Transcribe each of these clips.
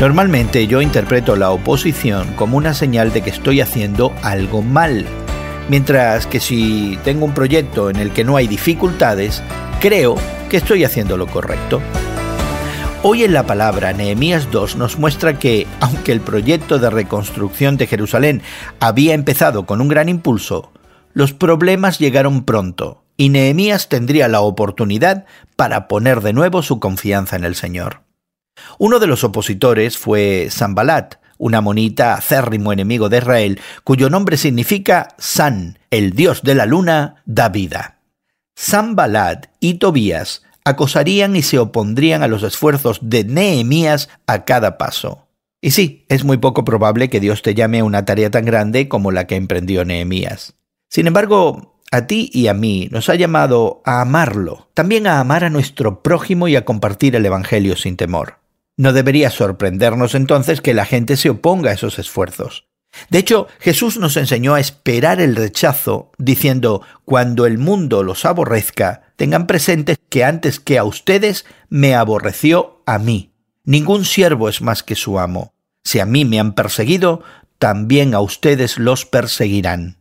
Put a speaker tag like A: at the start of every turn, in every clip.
A: Normalmente yo interpreto la oposición como una señal de que estoy haciendo algo mal, mientras que si tengo un proyecto en el que no hay dificultades, creo que estoy haciendo lo correcto. Hoy en la palabra Nehemías 2 nos muestra que, aunque el proyecto de reconstrucción de Jerusalén había empezado con un gran impulso, los problemas llegaron pronto y Nehemías tendría la oportunidad para poner de nuevo su confianza en el Señor. Uno de los opositores fue Sanbalat, una monita acérrimo enemigo de Israel, cuyo nombre significa San, el dios de la luna, da vida. Sanbalat y Tobías acosarían y se opondrían a los esfuerzos de Nehemías a cada paso. Y sí, es muy poco probable que Dios te llame a una tarea tan grande como la que emprendió Nehemías. Sin embargo, a ti y a mí nos ha llamado a amarlo, también a amar a nuestro prójimo y a compartir el Evangelio sin temor. No debería sorprendernos entonces que la gente se oponga a esos esfuerzos. De hecho, Jesús nos enseñó a esperar el rechazo, diciendo, cuando el mundo los aborrezca, tengan presente que antes que a ustedes me aborreció a mí. Ningún siervo es más que su amo. Si a mí me han perseguido, también a ustedes los perseguirán.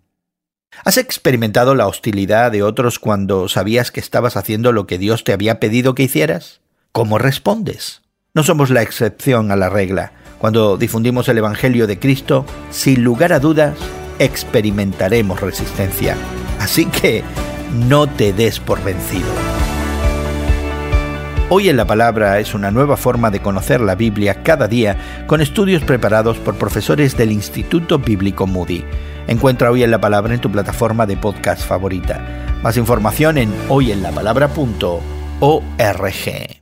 A: ¿Has experimentado la hostilidad de otros cuando sabías que estabas haciendo lo que Dios te había pedido que hicieras? ¿Cómo respondes? No somos la excepción a la regla. Cuando difundimos el Evangelio de Cristo, sin lugar a dudas, experimentaremos resistencia. Así que no te des por vencido. Hoy en la Palabra es una nueva forma de conocer la Biblia cada día con estudios preparados por profesores del Instituto Bíblico Moody. Encuentra Hoy en la Palabra en tu plataforma de podcast favorita. Más información en hoyenlapalabra.org.